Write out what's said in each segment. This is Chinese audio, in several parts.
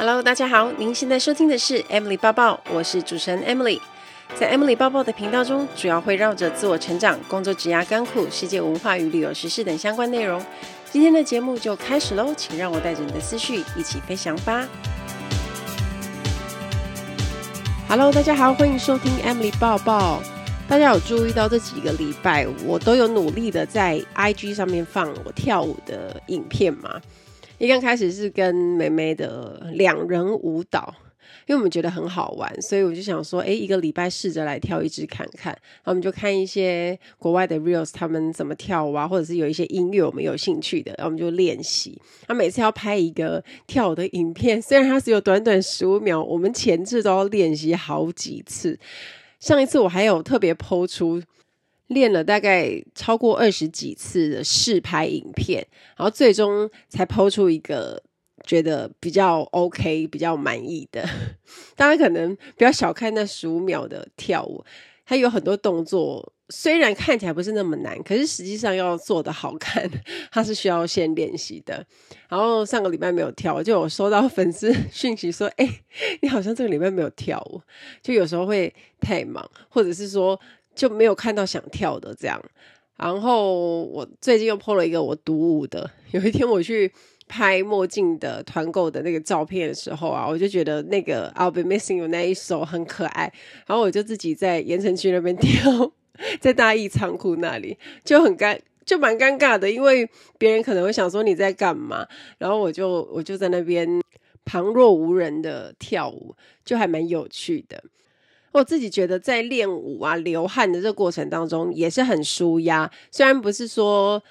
Hello，大家好，您现在收听的是 Emily 抱抱，我是主持人 Emily。在 Emily 抱抱的频道中，主要会绕着自我成长、工作、职涯、甘苦、世界文化与旅游时事等相关内容。今天的节目就开始喽，请让我带着你的思绪一起飞翔吧。Hello，大家好，欢迎收听 Emily 抱抱。大家有注意到这几个礼拜，我都有努力的在 IG 上面放我跳舞的影片吗？一刚开始是跟妹妹的两人舞蹈，因为我们觉得很好玩，所以我就想说，哎，一个礼拜试着来跳一支看看。然后我们就看一些国外的 reels，他们怎么跳舞啊，或者是有一些音乐我们有兴趣的，然后我们就练习。他每次要拍一个跳舞的影片，虽然它只有短短十五秒，我们前置都要练习好几次。上一次我还有特别 po 出。练了大概超过二十几次的试拍影片，然后最终才抛出一个觉得比较 OK、比较满意的。大家可能不要小看那十五秒的跳舞，它有很多动作，虽然看起来不是那么难，可是实际上要做的好看，它是需要先练习的。然后上个礼拜没有跳，就有收到粉丝 讯息说：“哎，你好像这个礼拜没有跳舞。”就有时候会太忙，或者是说。就没有看到想跳的这样，然后我最近又 po 了一个我独舞的。有一天我去拍墨镜的团购的那个照片的时候啊，我就觉得那个 I'll be missing you 那一首很可爱，然后我就自己在盐城区那边跳，在大义仓库那里就很尴，就蛮尴尬的，因为别人可能会想说你在干嘛，然后我就我就在那边旁若无人的跳舞，就还蛮有趣的。我自己觉得在练舞啊、流汗的这个过程当中也是很舒压，虽然不是说。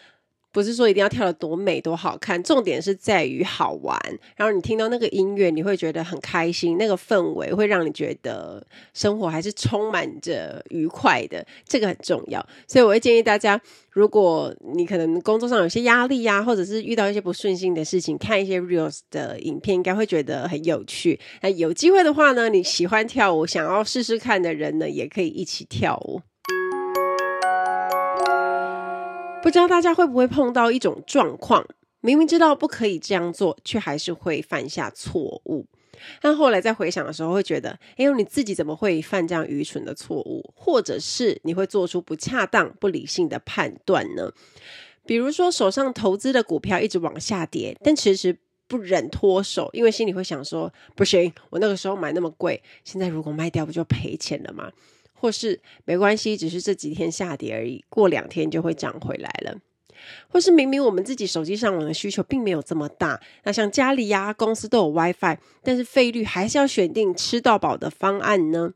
不是说一定要跳得多美多好看，重点是在于好玩。然后你听到那个音乐，你会觉得很开心，那个氛围会让你觉得生活还是充满着愉快的，这个很重要。所以我会建议大家，如果你可能工作上有些压力呀、或者是遇到一些不顺心的事情，看一些 reels 的影片，应该会觉得很有趣。那有机会的话呢，你喜欢跳舞，想要试试看的人呢，也可以一起跳舞。不知道大家会不会碰到一种状况，明明知道不可以这样做，却还是会犯下错误。但后来再回想的时候，会觉得，哎呦，你自己怎么会犯这样愚蠢的错误？或者是你会做出不恰当、不理性的判断呢？比如说，手上投资的股票一直往下跌，但迟迟不忍脱手，因为心里会想说，不行，我那个时候买那么贵，现在如果卖掉，不就赔钱了吗？或是没关系，只是这几天下跌而已，过两天就会涨回来了。或是明明我们自己手机上网的需求并没有这么大，那像家里呀、公司都有 WiFi，但是费率还是要选定吃到饱的方案呢？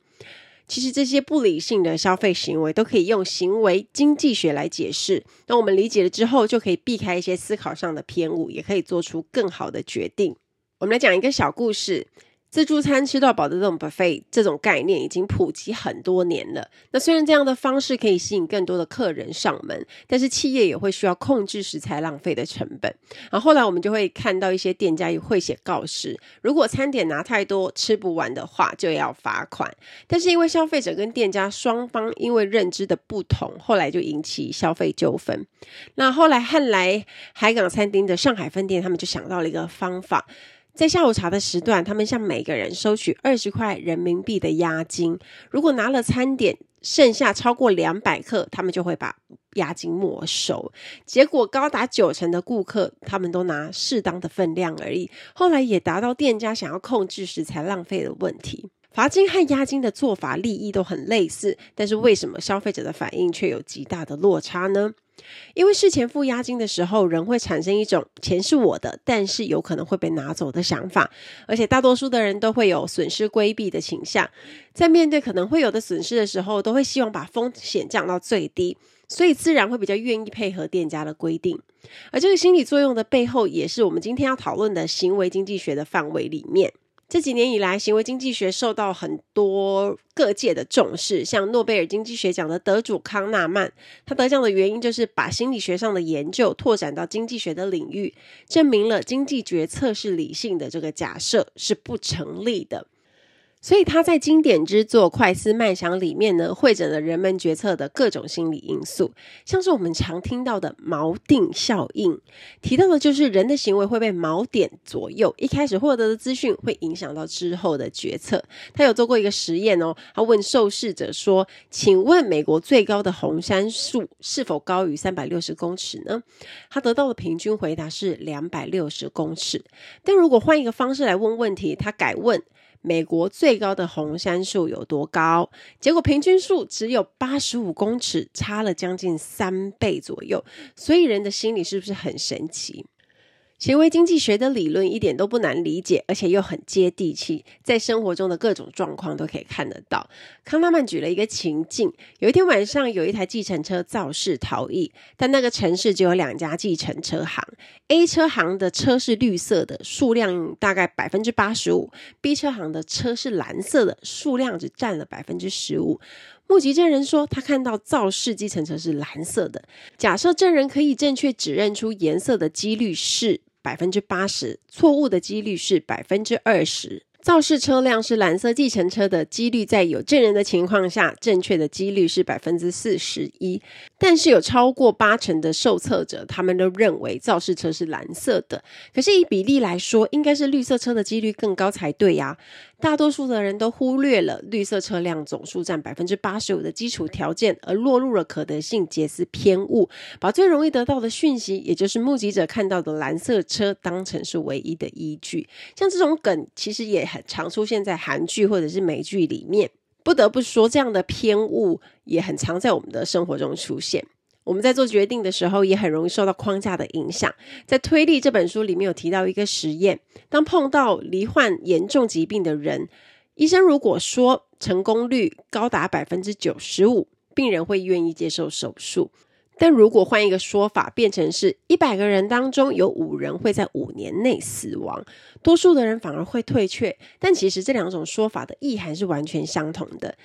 其实这些不理性的消费行为都可以用行为经济学来解释。那我们理解了之后，就可以避开一些思考上的偏误，也可以做出更好的决定。我们来讲一个小故事。自助餐吃到饱的这种 buffet 这种概念已经普及很多年了。那虽然这样的方式可以吸引更多的客人上门，但是企业也会需要控制食材浪费的成本。然后后来我们就会看到一些店家也会写告示，如果餐点拿太多吃不完的话，就要罚款。但是因为消费者跟店家双方因为认知的不同，后来就引起消费纠纷。那后来汉来海港餐厅的上海分店，他们就想到了一个方法。在下午茶的时段，他们向每个人收取二十块人民币的押金。如果拿了餐点剩下超过两百克，他们就会把押金没收。结果高达九成的顾客，他们都拿适当的分量而已。后来也达到店家想要控制食材浪费的问题。罚金和押金的做法利益都很类似，但是为什么消费者的反应却有极大的落差呢？因为事前付押金的时候，人会产生一种钱是我的，但是有可能会被拿走的想法，而且大多数的人都会有损失规避的倾向，在面对可能会有的损失的时候，都会希望把风险降到最低，所以自然会比较愿意配合店家的规定。而这个心理作用的背后，也是我们今天要讨论的行为经济学的范围里面。这几年以来，行为经济学受到很多各界的重视。像诺贝尔经济学奖的得主康纳曼，他得奖的原因就是把心理学上的研究拓展到经济学的领域，证明了经济决策是理性的这个假设是不成立的。所以他在经典之作《快思慢想》里面呢，汇整了人们决策的各种心理因素，像是我们常听到的锚定效应，提到的就是人的行为会被锚点左右，一开始获得的资讯会影响到之后的决策。他有做过一个实验哦，他问受试者说：“请问美国最高的红杉树是否高于三百六十公尺呢？”他得到的平均回答是两百六十公尺。但如果换一个方式来问问题，他改问。美国最高的红杉树有多高？结果平均数只有八十五公尺，差了将近三倍左右。所以人的心理是不是很神奇？行为经济学的理论一点都不难理解，而且又很接地气，在生活中的各种状况都可以看得到。康纳曼举了一个情境：有一天晚上，有一台计程车肇事逃逸，但那个城市只有两家计程车行。A 车行的车是绿色的，数量大概百分之八十五；B 车行的车是蓝色的，数量只占了百分之十五。目击证人说，他看到肇事计程车是蓝色的。假设证人可以正确指认出颜色的几率是。百分之八十，错误的几率是百分之二十。肇事车辆是蓝色计程车的几率，在有证人的情况下，正确的几率是百分之四十一。但是有超过八成的受测者，他们都认为肇事车是蓝色的。可是以比例来说，应该是绿色车的几率更高才对呀。大多数的人都忽略了绿色车辆总数占百分之八十五的基础条件，而落入了可得性解析偏误，把最容易得到的讯息，也就是目击者看到的蓝色车，当成是唯一的依据。像这种梗，其实也很常出现在韩剧或者是美剧里面。不得不说，这样的偏误也很常在我们的生活中出现。我们在做决定的时候，也很容易受到框架的影响。在《推力》这本书里面有提到一个实验：当碰到罹患严重疾病的人，医生如果说成功率高达百分之九十五，病人会愿意接受手术。但如果换一个说法，变成是一百个人当中有五人会在五年内死亡，多数的人反而会退却。但其实这两种说法的意涵是完全相同的。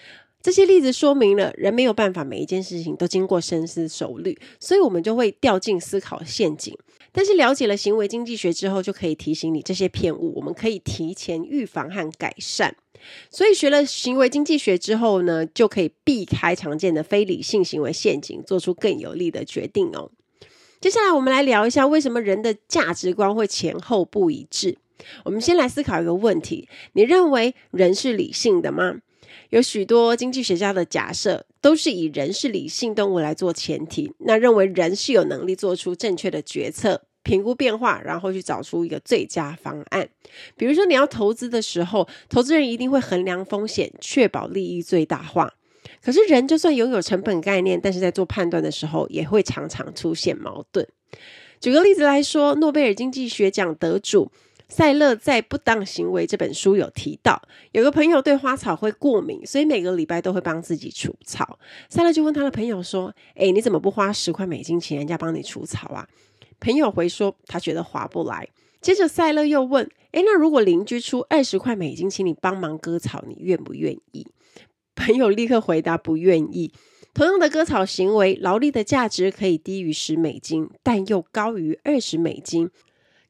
这些例子说明了人没有办法每一件事情都经过深思熟虑，所以我们就会掉进思考陷阱。但是了解了行为经济学之后，就可以提醒你这些偏误，我们可以提前预防和改善。所以学了行为经济学之后呢，就可以避开常见的非理性行为陷阱，做出更有利的决定哦。接下来我们来聊一下为什么人的价值观会前后不一致。我们先来思考一个问题：你认为人是理性的吗？有许多经济学家的假设都是以人是理性动物来做前提，那认为人是有能力做出正确的决策、评估变化，然后去找出一个最佳方案。比如说，你要投资的时候，投资人一定会衡量风险，确保利益最大化。可是，人就算拥有成本概念，但是在做判断的时候，也会常常出现矛盾。举个例子来说，诺贝尔经济学奖得主。塞勒在《不当行为》这本书有提到，有个朋友对花草会过敏，所以每个礼拜都会帮自己除草。塞勒就问他的朋友说：“诶，你怎么不花十块美金请人家帮你除草啊？”朋友回说：“他觉得划不来。”接着塞勒又问：“诶，那如果邻居出二十块美金请你帮忙割草，你愿不愿意？”朋友立刻回答：“不愿意。”同样的割草行为，劳力的价值可以低于十美金，但又高于二十美金。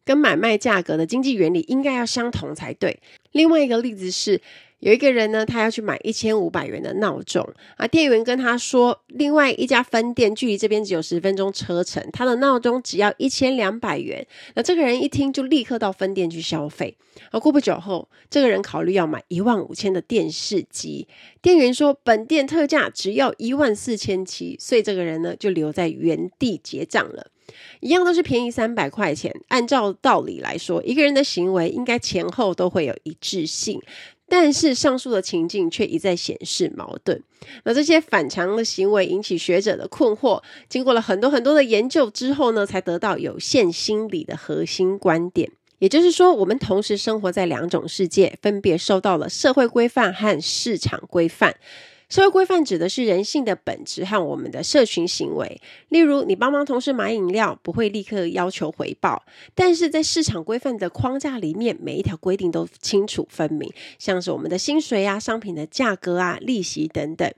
跟买卖价格的经济原理应该要相同才对。另外一个例子是，有一个人呢，他要去买一千五百元的闹钟啊，店员跟他说，另外一家分店距离这边只有十分钟车程，他的闹钟只要一千两百元。那这个人一听就立刻到分店去消费。而过不久后，这个人考虑要买一万五千的电视机，店员说本店特价只要一万四千七，所以这个人呢就留在原地结账了。一样都是便宜三百块钱，按照道理来说，一个人的行为应该前后都会有一致性，但是上述的情境却一再显示矛盾。那这些反常的行为引起学者的困惑，经过了很多很多的研究之后呢，才得到有限心理的核心观点，也就是说，我们同时生活在两种世界，分别受到了社会规范和市场规范。社会规范指的是人性的本质和我们的社群行为。例如，你帮忙同事买饮料，不会立刻要求回报，但是在市场规范的框架里面，每一条规定都清楚分明，像是我们的薪水啊、商品的价格啊、利息等等。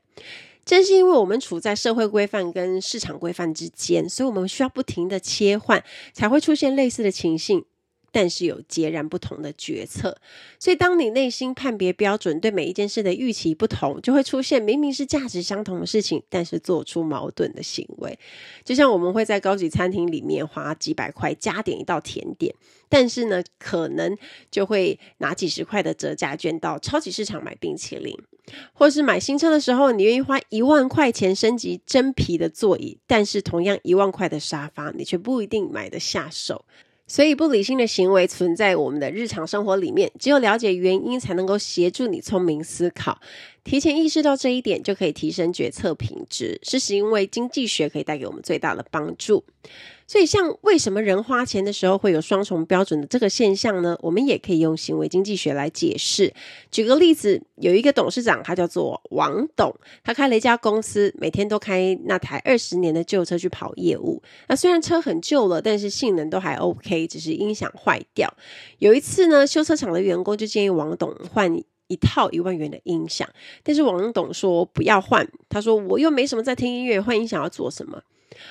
正是因为我们处在社会规范跟市场规范之间，所以我们需要不停的切换，才会出现类似的情形。但是有截然不同的决策。所以，当你内心判别标准对每一件事的预期不同，就会出现明明是价值相同的事情，但是做出矛盾的行为。就像我们会在高级餐厅里面花几百块加点一道甜点，但是呢，可能就会拿几十块的折价券到超级市场买冰淇淋。或是买新车的时候，你愿意花一万块钱升级真皮的座椅，但是同样一万块的沙发，你却不一定买得下手。所以，不理性的行为存在我们的日常生活里面，只有了解原因，才能够协助你聪明思考。提前意识到这一点，就可以提升决策品质，是因为经济学可以带给我们最大的帮助。所以，像为什么人花钱的时候会有双重标准的这个现象呢？我们也可以用行为经济学来解释。举个例子，有一个董事长，他叫做王董，他开了一家公司，每天都开那台二十年的旧车去跑业务。那虽然车很旧了，但是性能都还 OK，只是音响坏掉。有一次呢，修车厂的员工就建议王董换一套一万元的音响，但是王董说不要换，他说我又没什么在听音乐，换音响要做什么？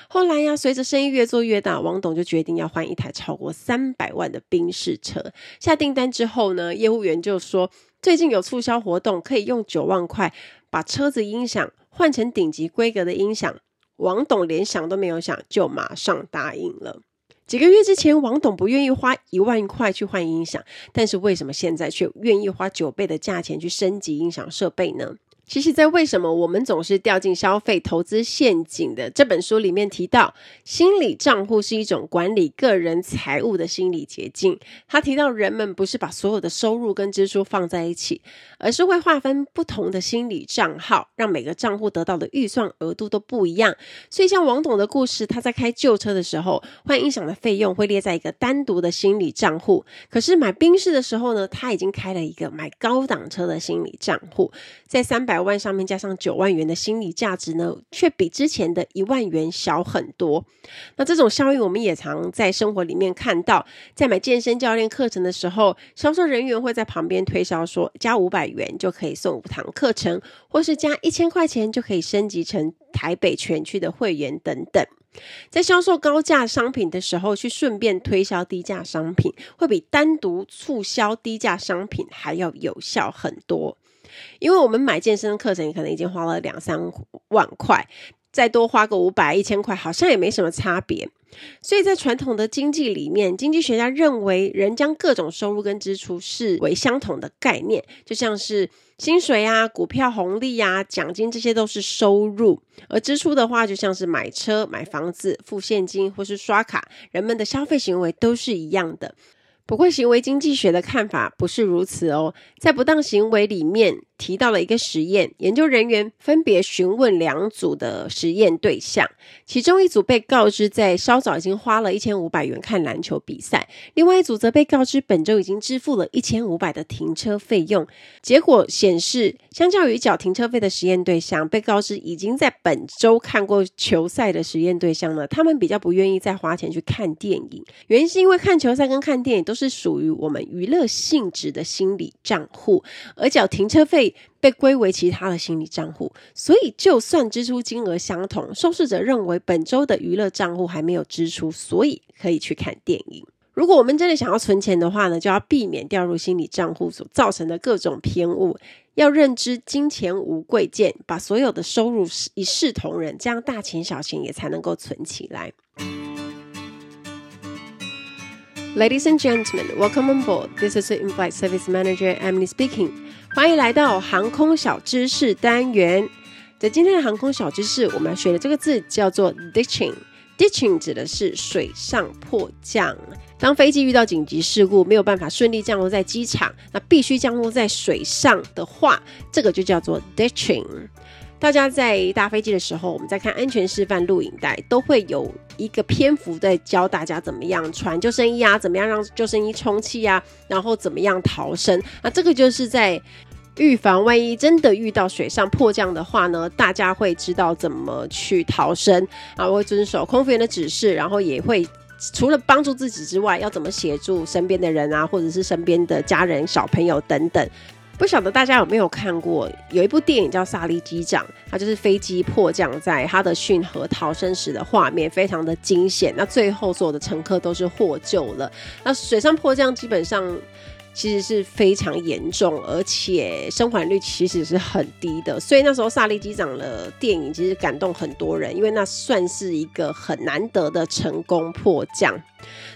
后来呀，随着生意越做越大，王董就决定要换一台超过三百万的宾士车。下订单之后呢，业务员就说最近有促销活动，可以用九万块把车子音响换成顶级规格的音响。王董连想都没有想，就马上答应了。几个月之前，王董不愿意花一万块去换音响，但是为什么现在却愿意花九倍的价钱去升级音响设备呢？其实，在为什么我们总是掉进消费投资陷阱的这本书里面提到，心理账户是一种管理个人财务的心理捷径。他提到，人们不是把所有的收入跟支出放在一起，而是会划分不同的心理账号，让每个账户得到的预算额度都不一样。所以，像王董的故事，他在开旧车的时候，换音响的费用会列在一个单独的心理账户。可是买宾士的时候呢，他已经开了一个买高档车的心理账户，在三百万上面加上九万元的心理价值呢，却比之前的一万元小很多。那这种效应，我们也常在生活里面看到。在买健身教练课程的时候，销售人员会在旁边推销说，加五百元就可以送五堂课程，或是加一千块钱就可以升级成台北全区的会员等等。在销售高价商品的时候，去顺便推销低价商品，会比单独促销低价商品还要有效很多。因为我们买健身课程，可能已经花了两三万块，再多花个五百、一千块，好像也没什么差别。所以在传统的经济里面，经济学家认为，人将各种收入跟支出视为相同的概念，就像是薪水啊、股票红利啊、奖金，这些都是收入；而支出的话，就像是买车、买房子、付现金或是刷卡，人们的消费行为都是一样的。不过，行为经济学的看法不是如此哦。在不当行为里面提到了一个实验，研究人员分别询问两组的实验对象，其中一组被告知在稍早已经花了一千五百元看篮球比赛，另外一组则被告知本周已经支付了一千五百的停车费用。结果显示，相较于缴停车费的实验对象，被告知已经在本周看过球赛的实验对象呢，他们比较不愿意再花钱去看电影。原因是因为看球赛跟看电影都是。属于我们娱乐性质的心理账户，而缴停车费被归为其他的心理账户，所以就算支出金额相同，受试者认为本周的娱乐账户还没有支出，所以可以去看电影。如果我们真的想要存钱的话呢，就要避免掉入心理账户所造成的各种偏误，要认知金钱无贵贱，把所有的收入一视同仁，这样大钱小钱也才能够存起来。Ladies and gentlemen, welcome on board. This is the in-flight service manager Emily speaking. 欢迎来到航空小知识单元。在今天的航空小知识，我们要学的这个字叫做 ditching。ditching 指的是水上迫降。当飞机遇到紧急事故，没有办法顺利降落在机场，那必须降落在水上的话，这个就叫做 ditching。大家在搭飞机的时候，我们在看安全示范录影带，都会有一个篇幅在教大家怎么样穿救生衣啊，怎么样让救生衣充气啊，然后怎么样逃生。那这个就是在预防万一真的遇到水上迫降的话呢，大家会知道怎么去逃生啊，会遵守空服员的指示，然后也会除了帮助自己之外，要怎么协助身边的人啊，或者是身边的家人、小朋友等等。不晓得大家有没有看过，有一部电影叫《萨利机长》，它就是飞机迫降在哈德逊河逃生时的画面，非常的惊险。那最后所有的乘客都是获救了。那水上迫降基本上。其实是非常严重，而且生还率其实是很低的。所以那时候萨利机长的电影其实感动很多人，因为那算是一个很难得的成功迫降。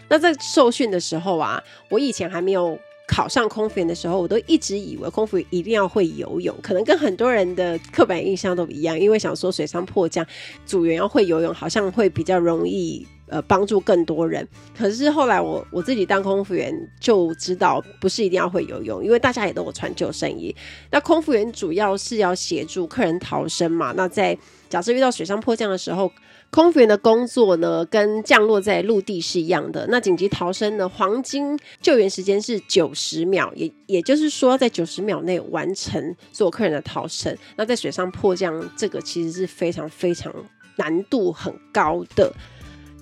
那在受训的时候啊，我以前还没有考上空服员的时候，我都一直以为空服员一定要会游泳，可能跟很多人的刻板印象都一样，因为想说水上迫降组员要会游泳，好像会比较容易。呃，帮助更多人。可是后来我我自己当空服员就知道，不是一定要会游泳，因为大家也都有穿救生衣。那空服员主要是要协助客人逃生嘛。那在假设遇到水上迫降的时候，空服员的工作呢，跟降落在陆地是一样的。那紧急逃生呢黄金救援时间是九十秒，也也就是说，在九十秒内完成所有客人的逃生。那在水上迫降，这个其实是非常非常难度很高的。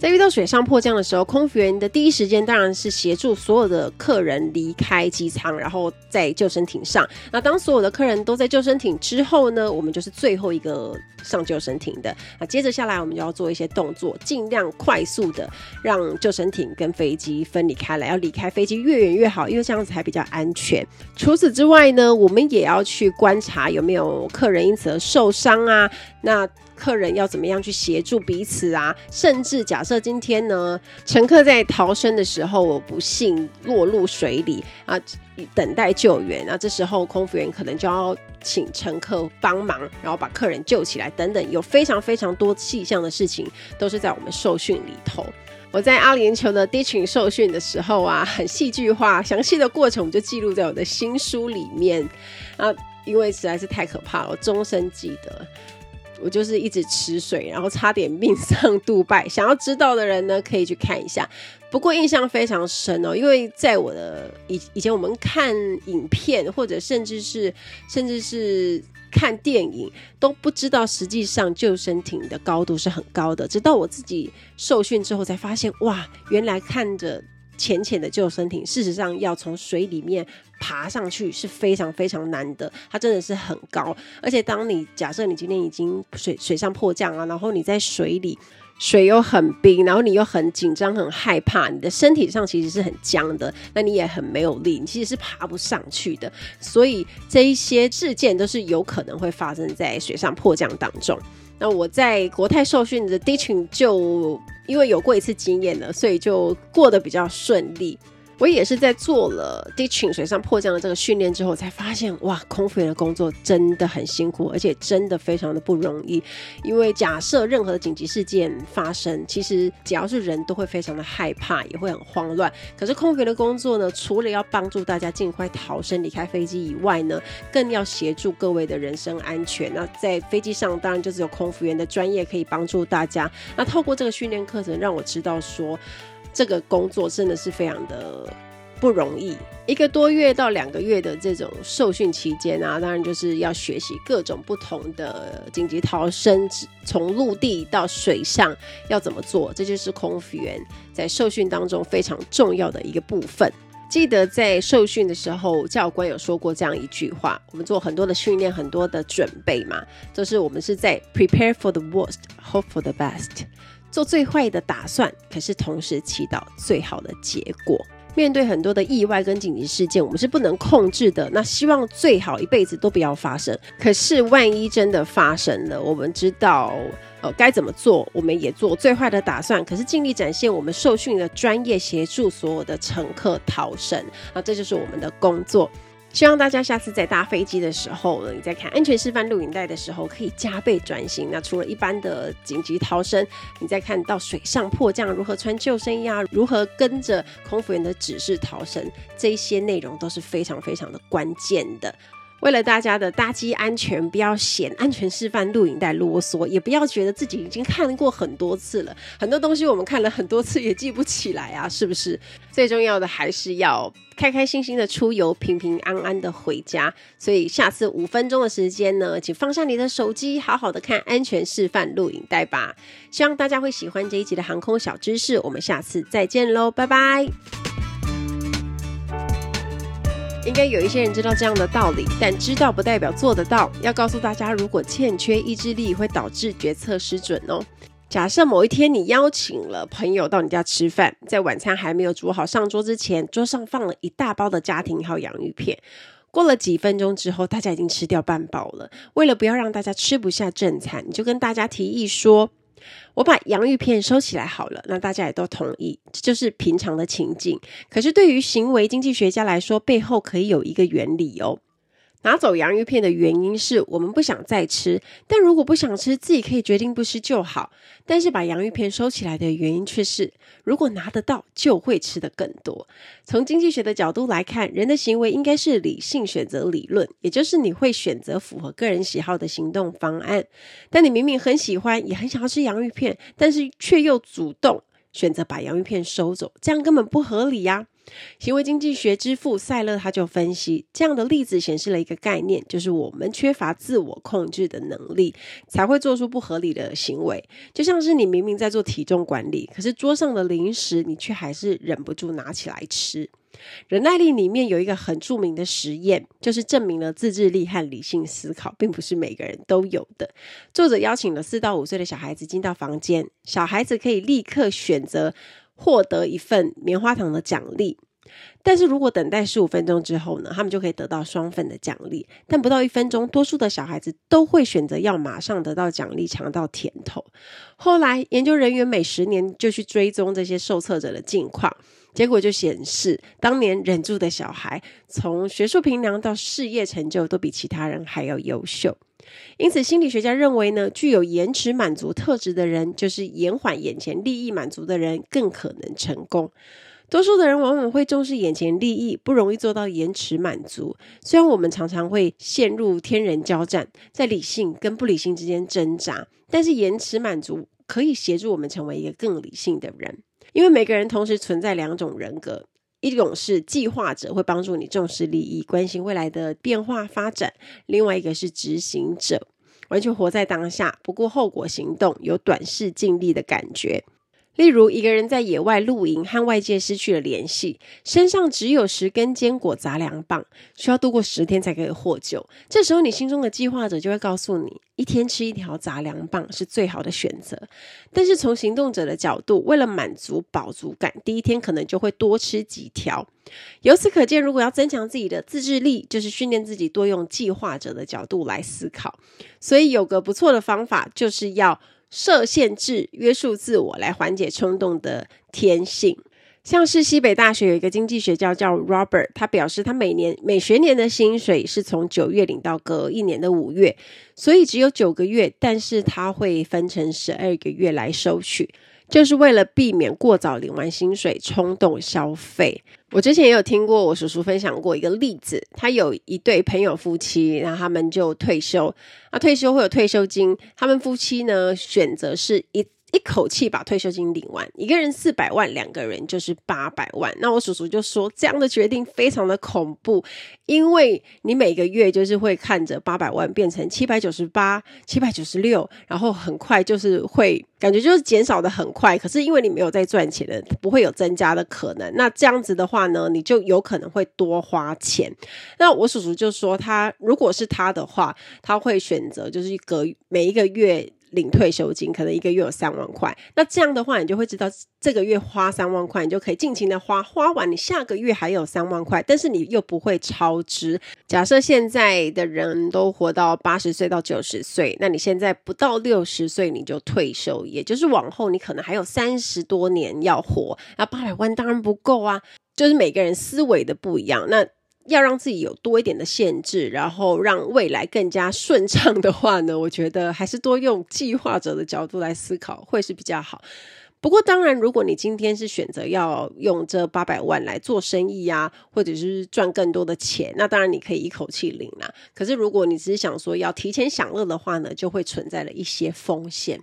在遇到水上迫降的时候，空服员的第一时间当然是协助所有的客人离开机舱，然后在救生艇上。那当所有的客人都在救生艇之后呢，我们就是最后一个上救生艇的。那接着下来，我们就要做一些动作，尽量快速的让救生艇跟飞机分离开来，要离开飞机越远越好，因为这样子还比较安全。除此之外呢，我们也要去观察有没有客人因此而受伤啊。那客人要怎么样去协助彼此啊？甚至假设今天呢，乘客在逃生的时候，我不幸落入水里啊，等待救援啊，这时候空服员可能就要请乘客帮忙，然后把客人救起来等等，有非常非常多细项的事情都是在我们受训里头。我在阿联酋的 d i c h i n g 受训的时候啊，很戏剧化，详细的过程我就记录在我的新书里面啊，因为实在是太可怕了，我终身记得。我就是一直吃水，然后差点命丧杜拜。想要知道的人呢，可以去看一下。不过印象非常深哦，因为在我的以以前我们看影片，或者甚至是甚至是看电影，都不知道实际上救生艇的高度是很高的。直到我自己受训之后，才发现哇，原来看着。浅浅的救生艇，事实上要从水里面爬上去是非常非常难的，它真的是很高。而且当你假设你今天已经水水上迫降啊，然后你在水里，水又很冰，然后你又很紧张、很害怕，你的身体上其实是很僵的，那你也很没有力，你其实是爬不上去的。所以这一些事件都是有可能会发生在水上迫降当中。那我在国泰受训的 ditching 就因为有过一次经验了，所以就过得比较顺利。我也是在做了 ditching 水上迫降的这个训练之后，才发现哇，空服员的工作真的很辛苦，而且真的非常的不容易。因为假设任何的紧急事件发生，其实只要是人都会非常的害怕，也会很慌乱。可是空服员的工作呢，除了要帮助大家尽快逃生离开飞机以外呢，更要协助各位的人身安全。那在飞机上，当然就只有空服员的专业可以帮助大家。那透过这个训练课程，让我知道说。这个工作真的是非常的不容易，一个多月到两个月的这种受训期间啊，当然就是要学习各种不同的紧急逃生，从陆地到水上要怎么做，这就是空服员在受训当中非常重要的一个部分。记得在受训的时候，教官有说过这样一句话：我们做很多的训练，很多的准备嘛，就是我们是在 prepare for the worst, hope for the best。做最坏的打算，可是同时祈祷最好的结果。面对很多的意外跟紧急事件，我们是不能控制的。那希望最好一辈子都不要发生。可是万一真的发生了，我们知道呃该怎么做，我们也做最坏的打算。可是尽力展现我们受训的专业，协助所有的乘客逃生。那这就是我们的工作。希望大家下次在搭飞机的时候呢，你在看安全示范录影带的时候，可以加倍专心。那除了一般的紧急逃生，你再看到水上迫降如何穿救生衣啊，如何跟着空服员的指示逃生，这些内容都是非常非常的关键的。为了大家的搭机安全，不要嫌安全示范录影带啰嗦，也不要觉得自己已经看过很多次了，很多东西我们看了很多次也记不起来啊，是不是？最重要的还是要开开心心的出游，平平安安的回家。所以下次五分钟的时间呢，请放下你的手机，好好的看安全示范录影带吧。希望大家会喜欢这一集的航空小知识，我们下次再见喽，拜拜。应该有一些人知道这样的道理，但知道不代表做得到。要告诉大家，如果欠缺意志力，会导致决策失准哦。假设某一天你邀请了朋友到你家吃饭，在晚餐还没有煮好上桌之前，桌上放了一大包的家庭号洋芋片。过了几分钟之后，大家已经吃掉半包了。为了不要让大家吃不下正餐，你就跟大家提议说：“我把洋芋片收起来好了。”那大家也都同意，这就是平常的情境。可是对于行为经济学家来说，背后可以有一个原理哦。拿走洋芋片的原因是我们不想再吃，但如果不想吃，自己可以决定不吃就好。但是把洋芋片收起来的原因却是，如果拿得到，就会吃得更多。从经济学的角度来看，人的行为应该是理性选择理论，也就是你会选择符合个人喜好的行动方案。但你明明很喜欢，也很想要吃洋芋片，但是却又主动选择把洋芋片收走，这样根本不合理呀。行为经济学之父赛勒他就分析，这样的例子显示了一个概念，就是我们缺乏自我控制的能力，才会做出不合理的行为。就像是你明明在做体重管理，可是桌上的零食你却还是忍不住拿起来吃。忍耐力里面有一个很著名的实验，就是证明了自制力和理性思考并不是每个人都有的。作者邀请了四到五岁的小孩子进到房间，小孩子可以立刻选择。获得一份棉花糖的奖励，但是如果等待十五分钟之后呢，他们就可以得到双份的奖励。但不到一分钟，多数的小孩子都会选择要马上得到奖励，尝到甜头。后来研究人员每十年就去追踪这些受测者的近况，结果就显示，当年忍住的小孩，从学术评量到事业成就，都比其他人还要优秀。因此，心理学家认为呢，具有延迟满足特质的人，就是延缓眼前利益满足的人，更可能成功。多数的人往往会重视眼前利益，不容易做到延迟满足。虽然我们常常会陷入天人交战，在理性跟不理性之间挣扎，但是延迟满足可以协助我们成为一个更理性的人。因为每个人同时存在两种人格。一种是计划者，会帮助你重视利益，关心未来的变化发展；另外一个是执行者，完全活在当下，不顾后果行动，有短视尽力的感觉。例如，一个人在野外露营，和外界失去了联系，身上只有十根坚果杂粮棒，需要度过十天才可以获救。这时候，你心中的计划者就会告诉你，一天吃一条杂粮棒是最好的选择。但是从行动者的角度，为了满足饱足感，第一天可能就会多吃几条。由此可见，如果要增强自己的自制力，就是训练自己多用计划者的角度来思考。所以，有个不错的方法，就是要。设限制、约束自我，来缓解冲动的天性。像是西北大学有一个经济学家叫 Robert，他表示他每年每学年的薪水是从九月领到隔一年的五月，所以只有九个月，但是他会分成十二个月来收取。就是为了避免过早领完薪水冲动消费。我之前也有听过我叔叔分享过一个例子，他有一对朋友夫妻，然后他们就退休，那退休会有退休金，他们夫妻呢选择是一。一口气把退休金领完，一个人四百万，两个人就是八百万。那我叔叔就说，这样的决定非常的恐怖，因为你每个月就是会看着八百万变成七百九十八、七百九十六，然后很快就是会感觉就是减少的很快。可是因为你没有在赚钱的，不会有增加的可能。那这样子的话呢，你就有可能会多花钱。那我叔叔就说，他如果是他的话，他会选择就是隔每一个月。领退休金可能一个月有三万块，那这样的话，你就会知道这个月花三万块，你就可以尽情的花，花完你下个月还有三万块，但是你又不会超支。假设现在的人都活到八十岁到九十岁，那你现在不到六十岁你就退休，也就是往后你可能还有三十多年要活，那八百万当然不够啊，就是每个人思维的不一样，那。要让自己有多一点的限制，然后让未来更加顺畅的话呢，我觉得还是多用计划者的角度来思考会是比较好。不过，当然，如果你今天是选择要用这八百万来做生意呀、啊，或者是赚更多的钱，那当然你可以一口气领啦。可是，如果你只是想说要提前享乐的话呢，就会存在了一些风险。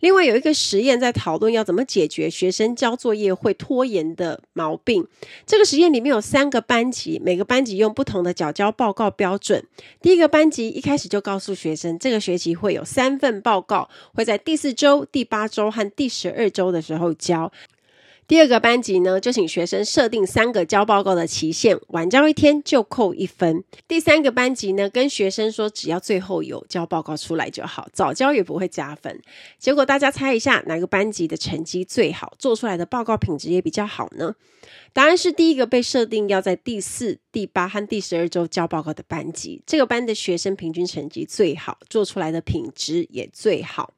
另外有一个实验在讨论要怎么解决学生交作业会拖延的毛病。这个实验里面有三个班级，每个班级用不同的缴交报告标准。第一个班级一开始就告诉学生，这个学期会有三份报告，会在第四周、第八周和第十二周的时候交。第二个班级呢，就请学生设定三个交报告的期限，晚交一天就扣一分。第三个班级呢，跟学生说只要最后有交报告出来就好，早交也不会加分。结果大家猜一下，哪个班级的成绩最好，做出来的报告品质也比较好呢？答案是第一个被设定要在第四、第八和第十二周交报告的班级，这个班的学生平均成绩最好，做出来的品质也最好。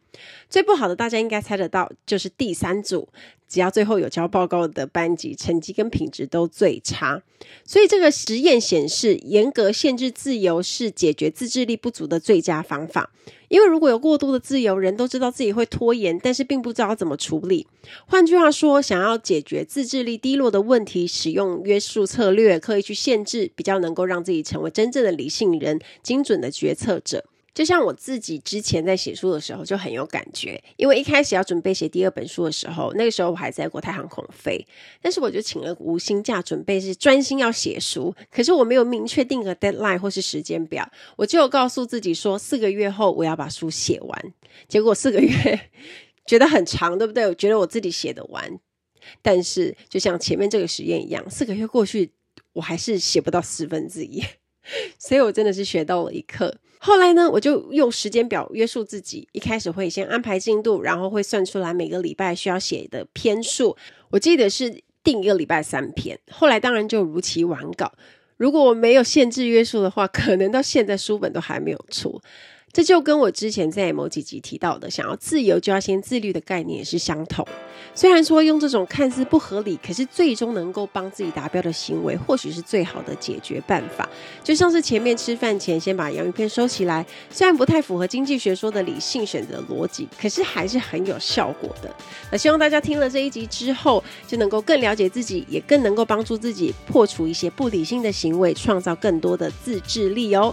最不好的，大家应该猜得到，就是第三组。只要最后有交报告的班级，成绩跟品质都最差。所以这个实验显示，严格限制自由是解决自制力不足的最佳方法。因为如果有过度的自由，人都知道自己会拖延，但是并不知道怎么处理。换句话说，想要解决自制力低落的问题，使用约束策略，刻意去限制，比较能够让自己成为真正的理性人，精准的决策者。就像我自己之前在写书的时候就很有感觉，因为一开始要准备写第二本书的时候，那个时候我还在国泰航空飞，但是我就请了无薪假，准备是专心要写书。可是我没有明确定个 deadline 或是时间表，我就告诉自己说四个月后我要把书写完。结果四个月 觉得很长，对不对？我觉得我自己写得完，但是就像前面这个实验一样，四个月过去，我还是写不到四分之一。所以我真的是学到了一课。后来呢，我就用时间表约束自己。一开始会先安排进度，然后会算出来每个礼拜需要写的篇数。我记得是定一个礼拜三篇。后来当然就如期完稿。如果我没有限制约束的话，可能到现在书本都还没有出。这就跟我之前在某几集提到的，想要自由就要先自律的概念是相同。虽然说用这种看似不合理，可是最终能够帮自己达标的行为，或许是最好的解决办法。就像是前面吃饭前先把洋芋片收起来，虽然不太符合经济学说的理性选择逻辑，可是还是很有效果的。那希望大家听了这一集之后，就能够更了解自己，也更能够帮助自己破除一些不理性的行为，创造更多的自制力哦。